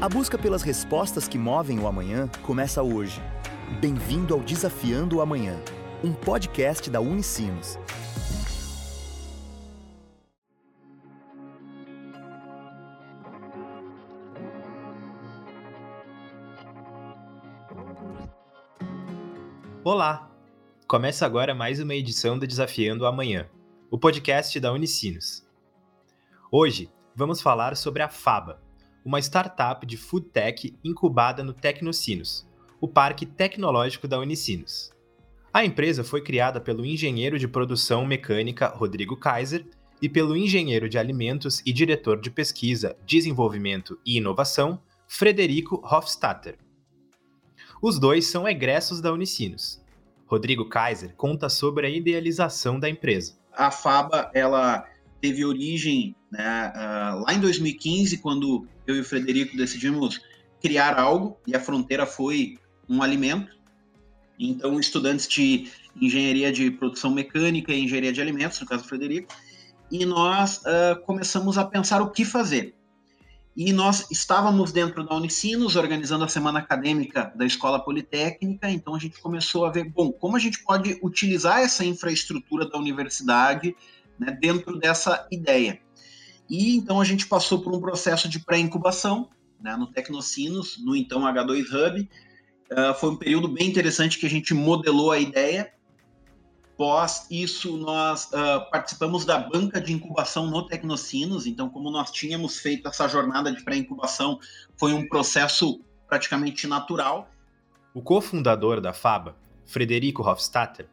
A busca pelas respostas que movem o amanhã começa hoje. Bem-vindo ao Desafiando o Amanhã, um podcast da Unicinos. Olá! Começa agora mais uma edição do Desafiando o Amanhã, o podcast da Unicinos. Hoje vamos falar sobre a FABA, uma startup de food tech incubada no Tecnocinos, o parque tecnológico da Unicinos. A empresa foi criada pelo engenheiro de produção mecânica Rodrigo Kaiser e pelo engenheiro de alimentos e diretor de pesquisa, desenvolvimento e inovação Frederico Hofstadter. Os dois são egressos da Unicinos. Rodrigo Kaiser conta sobre a idealização da empresa. A FABA ela teve origem né, uh, lá em 2015, quando eu e o Frederico decidimos criar algo, e a fronteira foi um alimento. Então, estudantes de engenharia de produção mecânica e engenharia de alimentos, no caso do Frederico, e nós uh, começamos a pensar o que fazer. E nós estávamos dentro da Unicinos, organizando a semana acadêmica da Escola Politécnica, então a gente começou a ver, bom, como a gente pode utilizar essa infraestrutura da universidade né, dentro dessa ideia. E então a gente passou por um processo de pré-incubação né, no Tecnocinos, no então H2 Hub. Uh, foi um período bem interessante que a gente modelou a ideia. Pós isso, nós uh, participamos da banca de incubação no Tecnocinos. Então, como nós tínhamos feito essa jornada de pré-incubação, foi um processo praticamente natural. O cofundador da FABA, Frederico Hofstadter,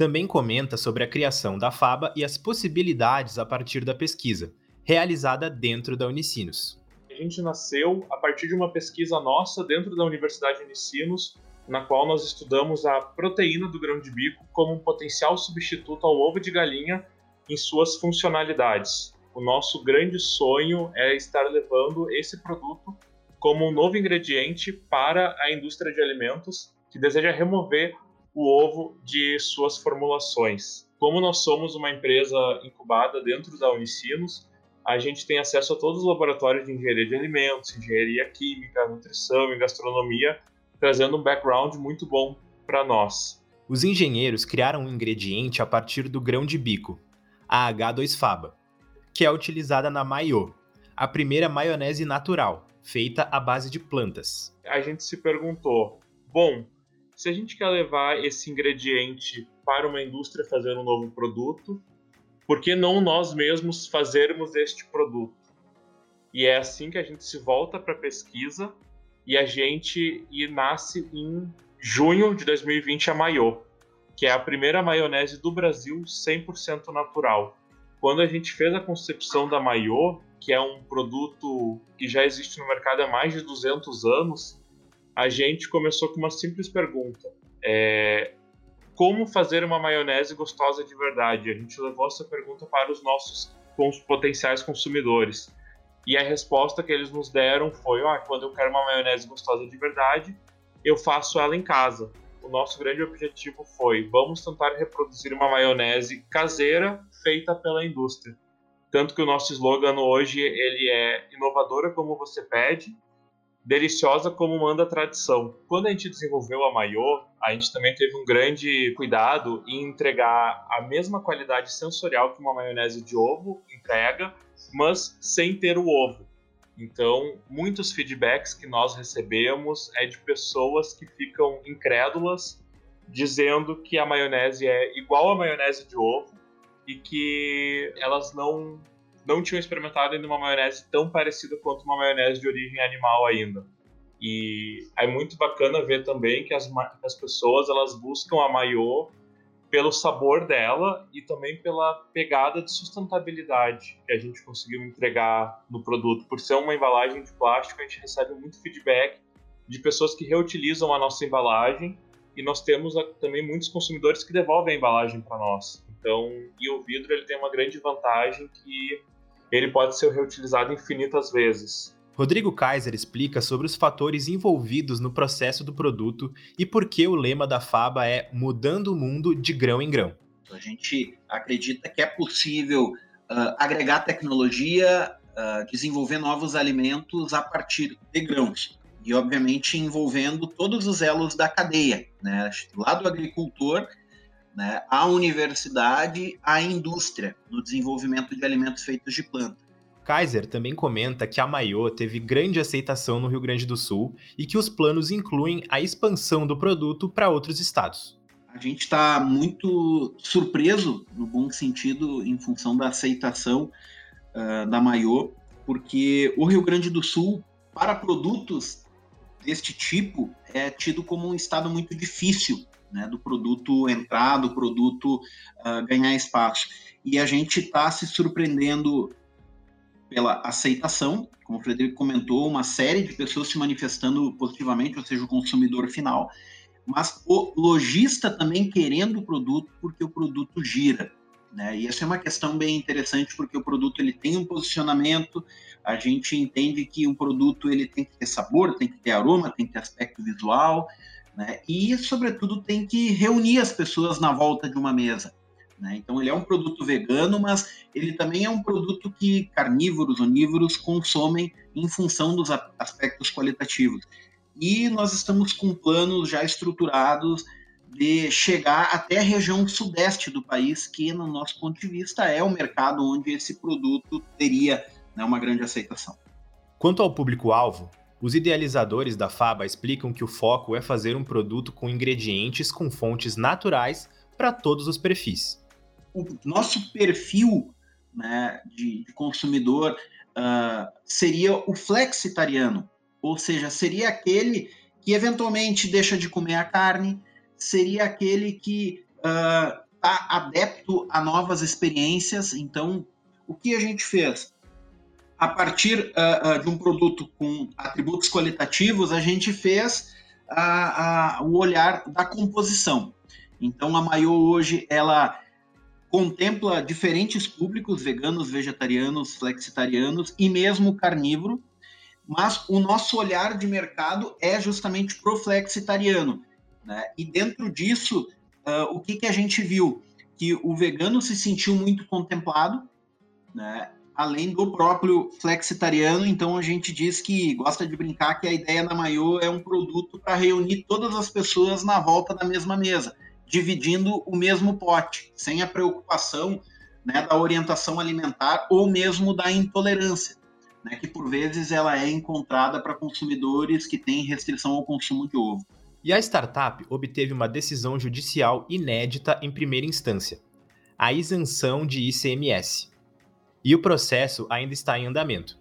também comenta sobre a criação da FABA e as possibilidades a partir da pesquisa, realizada dentro da Unicinos. A gente nasceu a partir de uma pesquisa nossa dentro da Universidade Unicinos, na qual nós estudamos a proteína do grão de bico como um potencial substituto ao ovo de galinha em suas funcionalidades. O nosso grande sonho é estar levando esse produto como um novo ingrediente para a indústria de alimentos que deseja remover o ovo de suas formulações. Como nós somos uma empresa incubada dentro da Unicinos, a gente tem acesso a todos os laboratórios de engenharia de alimentos, engenharia química, nutrição e gastronomia, trazendo um background muito bom para nós. Os engenheiros criaram um ingrediente a partir do grão de bico, a H2-faba, que é utilizada na mayo, a primeira maionese natural, feita à base de plantas. A gente se perguntou, bom, se a gente quer levar esse ingrediente para uma indústria fazer um novo produto, por que não nós mesmos fazermos este produto? E é assim que a gente se volta para a pesquisa e a gente e nasce em junho de 2020 a Maiô, que é a primeira maionese do Brasil 100% natural. Quando a gente fez a concepção da Maiô, que é um produto que já existe no mercado há mais de 200 anos, a gente começou com uma simples pergunta: é, como fazer uma maionese gostosa de verdade? A gente levou essa pergunta para os nossos potenciais consumidores. E a resposta que eles nos deram foi: ah, quando eu quero uma maionese gostosa de verdade, eu faço ela em casa. O nosso grande objetivo foi: vamos tentar reproduzir uma maionese caseira feita pela indústria. Tanto que o nosso slogan hoje ele é inovadora como você pede, deliciosa como manda a tradição. Quando a gente desenvolveu a Maiô, a gente também teve um grande cuidado em entregar a mesma qualidade sensorial que uma maionese de ovo entrega, mas sem ter o ovo. Então, muitos feedbacks que nós recebemos é de pessoas que ficam incrédulas, dizendo que a maionese é igual a maionese de ovo e que elas não não tinham experimentado ainda uma maionese tão parecida quanto uma maionese de origem animal ainda. E é muito bacana ver também que as, as pessoas elas buscam a maiô pelo sabor dela e também pela pegada de sustentabilidade que a gente conseguiu entregar no produto. Por ser uma embalagem de plástico, a gente recebe muito feedback de pessoas que reutilizam a nossa embalagem e nós temos também muitos consumidores que devolvem a embalagem para nós. Então, e o vidro ele tem uma grande vantagem que ele pode ser reutilizado infinitas vezes. Rodrigo Kaiser explica sobre os fatores envolvidos no processo do produto e por que o lema da FABA é mudando o mundo de grão em grão. A gente acredita que é possível uh, agregar tecnologia uh, desenvolver novos alimentos a partir de grãos. E, obviamente, envolvendo todos os elos da cadeia, né? lá do agricultor, né, a universidade, a indústria, no desenvolvimento de alimentos feitos de planta. Kaiser também comenta que a Maiô teve grande aceitação no Rio Grande do Sul e que os planos incluem a expansão do produto para outros estados. A gente está muito surpreso, no bom sentido, em função da aceitação uh, da Maiô, porque o Rio Grande do Sul, para produtos deste tipo, é tido como um estado muito difícil né, do produto entrar, do produto uh, ganhar espaço. E a gente está se surpreendendo pela aceitação, como o Frederico comentou, uma série de pessoas se manifestando positivamente, ou seja, o consumidor final, mas o lojista também querendo o produto porque o produto gira. Né? E essa é uma questão bem interessante porque o produto ele tem um posicionamento, a gente entende que um produto ele tem que ter sabor, tem que ter aroma, tem que ter aspecto visual, né? e sobretudo tem que reunir as pessoas na volta de uma mesa. Né? Então, ele é um produto vegano, mas ele também é um produto que carnívoros, onívoros consomem em função dos aspectos qualitativos. E nós estamos com planos já estruturados de chegar até a região sudeste do país, que, no nosso ponto de vista, é o mercado onde esse produto teria né, uma grande aceitação. Quanto ao público-alvo, os idealizadores da FABA explicam que o foco é fazer um produto com ingredientes com fontes naturais para todos os perfis o nosso perfil né, de, de consumidor uh, seria o flexitariano, ou seja, seria aquele que eventualmente deixa de comer a carne, seria aquele que está uh, adepto a novas experiências. Então, o que a gente fez? A partir uh, uh, de um produto com atributos qualitativos, a gente fez o olhar da composição. Então, a Maiô hoje, ela contempla diferentes públicos, veganos, vegetarianos, flexitarianos e mesmo carnívoro, mas o nosso olhar de mercado é justamente pro flexitariano. Né? E dentro disso, uh, o que, que a gente viu? Que o vegano se sentiu muito contemplado, né? Além do próprio flexitariano, então a gente diz que gosta de brincar que a ideia da Maiô é um produto para reunir todas as pessoas na volta da mesma mesa dividindo o mesmo pote, sem a preocupação né, da orientação alimentar ou mesmo da intolerância, né, que por vezes ela é encontrada para consumidores que têm restrição ao consumo de ovo. E a startup obteve uma decisão judicial inédita em primeira instância, a isenção de ICMS. E o processo ainda está em andamento.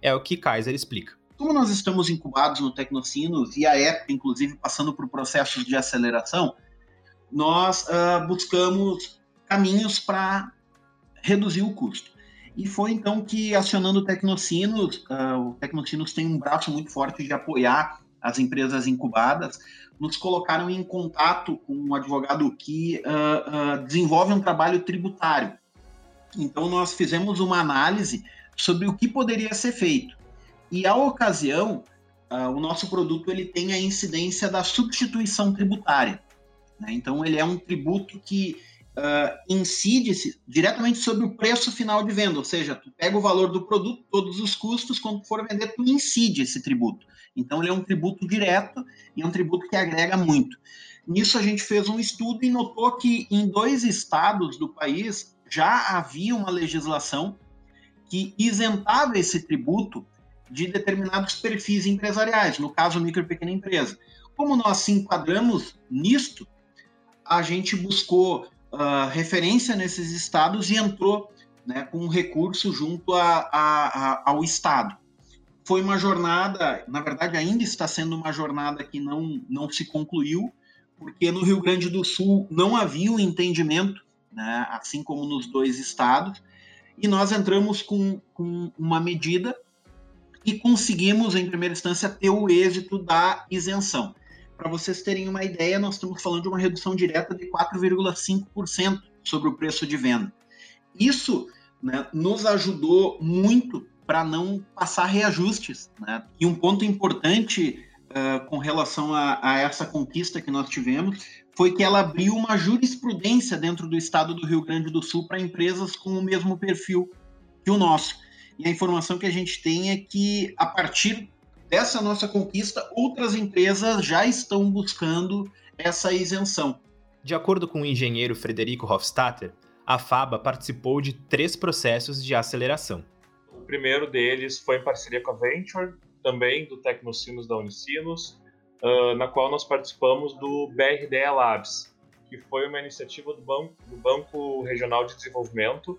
É o que Kaiser explica. Como nós estamos incubados no Tecnocinos e a época, inclusive, passando por processos de aceleração, nós uh, buscamos caminhos para reduzir o custo. E foi então que, acionando o Tecnocinos, uh, o Tecnocinos tem um braço muito forte de apoiar as empresas incubadas, nos colocaram em contato com um advogado que uh, desenvolve um trabalho tributário. Então, nós fizemos uma análise sobre o que poderia ser feito. E, à ocasião, o nosso produto ele tem a incidência da substituição tributária. Né? Então, ele é um tributo que uh, incide diretamente sobre o preço final de venda, ou seja, tu pega o valor do produto, todos os custos, quando for vender, tu incide esse tributo. Então, ele é um tributo direto e é um tributo que agrega muito. Nisso, a gente fez um estudo e notou que em dois estados do país já havia uma legislação que isentava esse tributo de determinados perfis empresariais, no caso, micro e pequena empresa. Como nós se enquadramos nisto, a gente buscou uh, referência nesses estados e entrou né, com um recurso junto a, a, a, ao Estado. Foi uma jornada, na verdade, ainda está sendo uma jornada que não, não se concluiu, porque no Rio Grande do Sul não havia um entendimento, né, assim como nos dois estados, e nós entramos com, com uma medida e conseguimos, em primeira instância, ter o êxito da isenção. Para vocês terem uma ideia, nós estamos falando de uma redução direta de 4,5% sobre o preço de venda. Isso né, nos ajudou muito para não passar reajustes. Né? E um ponto importante uh, com relação a, a, essa conquista que nós tivemos foi que ela abriu uma jurisprudência dentro do estado do Rio Grande do Sul para empresas com o mesmo perfil que o nosso. e a informação que a gente tem é que, a partir dessa nossa conquista, outras empresas já estão buscando essa isenção. De acordo com o engenheiro Frederico Hofstadter, a FABA participou de três processos de aceleração. O primeiro deles foi em parceria com a Venture, também do Tecnocinos da Unicinos, uh, na qual nós participamos do BRDE Labs, que foi uma iniciativa do Banco, do Banco Regional de Desenvolvimento,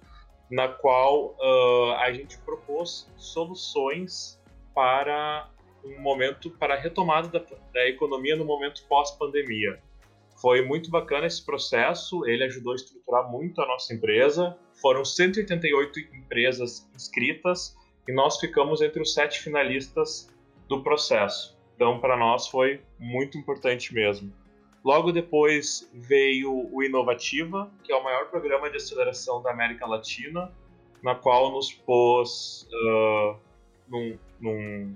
na qual uh, a gente propôs soluções para um momento para a retomada da, da economia no momento pós-pandemia. Foi muito bacana esse processo, ele ajudou a estruturar muito a nossa empresa. Foram 188 empresas inscritas e nós ficamos entre os sete finalistas do processo. Então, para nós foi muito importante mesmo. Logo depois veio o Inovativa, que é o maior programa de aceleração da América Latina, na qual nos pôs, uh, num, num,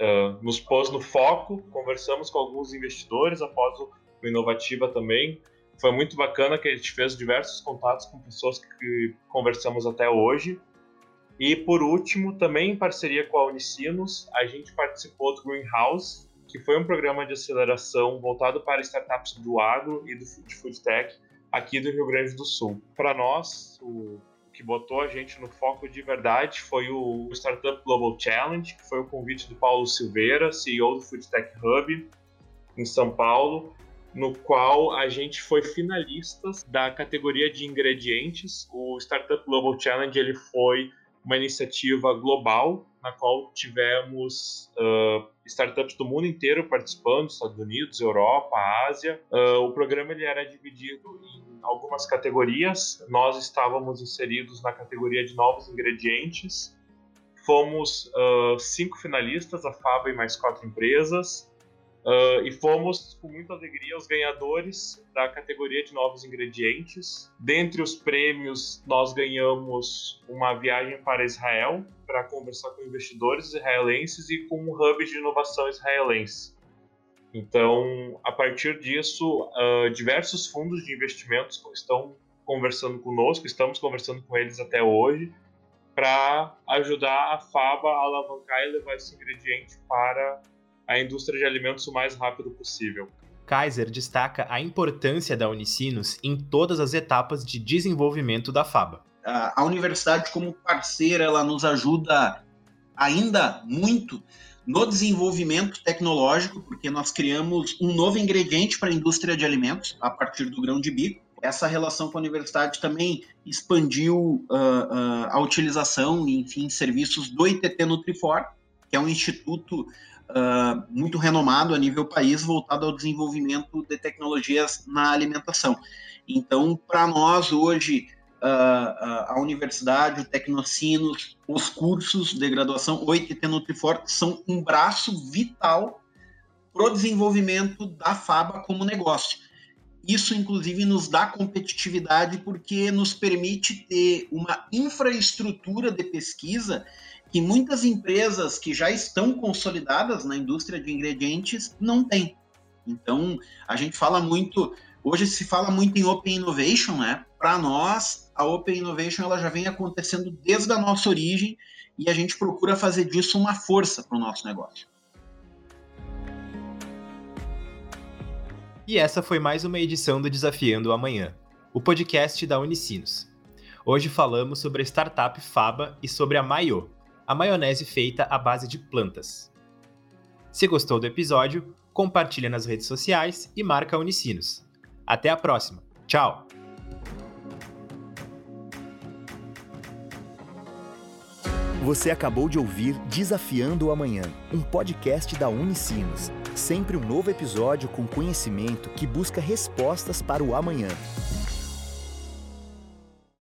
uh, nos pôs no foco. Conversamos com alguns investidores após o, Inovativa também. Foi muito bacana que a gente fez diversos contatos com pessoas que conversamos até hoje. E por último, também em parceria com a Unicinos, a gente participou do Greenhouse, que foi um programa de aceleração voltado para startups do agro e do food tech aqui do Rio Grande do Sul. Para nós, o que botou a gente no foco de verdade foi o Startup Global Challenge, que foi o convite do Paulo Silveira, CEO do Food Tech Hub em São Paulo, no qual a gente foi finalistas da categoria de ingredientes. O Startup Global Challenge ele foi uma iniciativa global na qual tivemos uh, startups do mundo inteiro participando, Estados Unidos, Europa, Ásia. Uh, o programa ele era dividido em algumas categorias. Nós estávamos inseridos na categoria de novos ingredientes. Fomos uh, cinco finalistas, a FABA e mais quatro empresas. Uh, e fomos com muita alegria os ganhadores da categoria de novos ingredientes. Dentre os prêmios, nós ganhamos uma viagem para Israel para conversar com investidores israelenses e com um hub de inovação israelense. Então, a partir disso, uh, diversos fundos de investimentos estão conversando conosco, estamos conversando com eles até hoje, para ajudar a FABA a alavancar e levar esse ingrediente para a indústria de alimentos o mais rápido possível. Kaiser destaca a importância da Unicinos em todas as etapas de desenvolvimento da FABA. A universidade, como parceira, ela nos ajuda ainda muito no desenvolvimento tecnológico, porque nós criamos um novo ingrediente para a indústria de alimentos a partir do grão de bico. Essa relação com a universidade também expandiu uh, uh, a utilização, enfim, serviços do ITT Nutrifor, que é um instituto uh, muito renomado a nível país, voltado ao desenvolvimento de tecnologias na alimentação. Então, para nós hoje, uh, a universidade, o Tecnocinos, os cursos de graduação, o ITT Nutriforte, são um braço vital para o desenvolvimento da FABA como negócio. Isso, inclusive, nos dá competitividade porque nos permite ter uma infraestrutura de pesquisa que muitas empresas que já estão consolidadas na indústria de ingredientes não têm. Então, a gente fala muito, hoje se fala muito em Open Innovation, né? Para nós, a Open Innovation ela já vem acontecendo desde a nossa origem e a gente procura fazer disso uma força para o nosso negócio. E essa foi mais uma edição do Desafiando o Amanhã, o podcast da Unicinos. Hoje falamos sobre a startup Faba e sobre a Maiô, a maionese feita à base de plantas. Se gostou do episódio, compartilha nas redes sociais e marca Unicinos. Até a próxima. Tchau! Você acabou de ouvir Desafiando o Amanhã, um podcast da Unicinos. Sempre um novo episódio com conhecimento que busca respostas para o amanhã.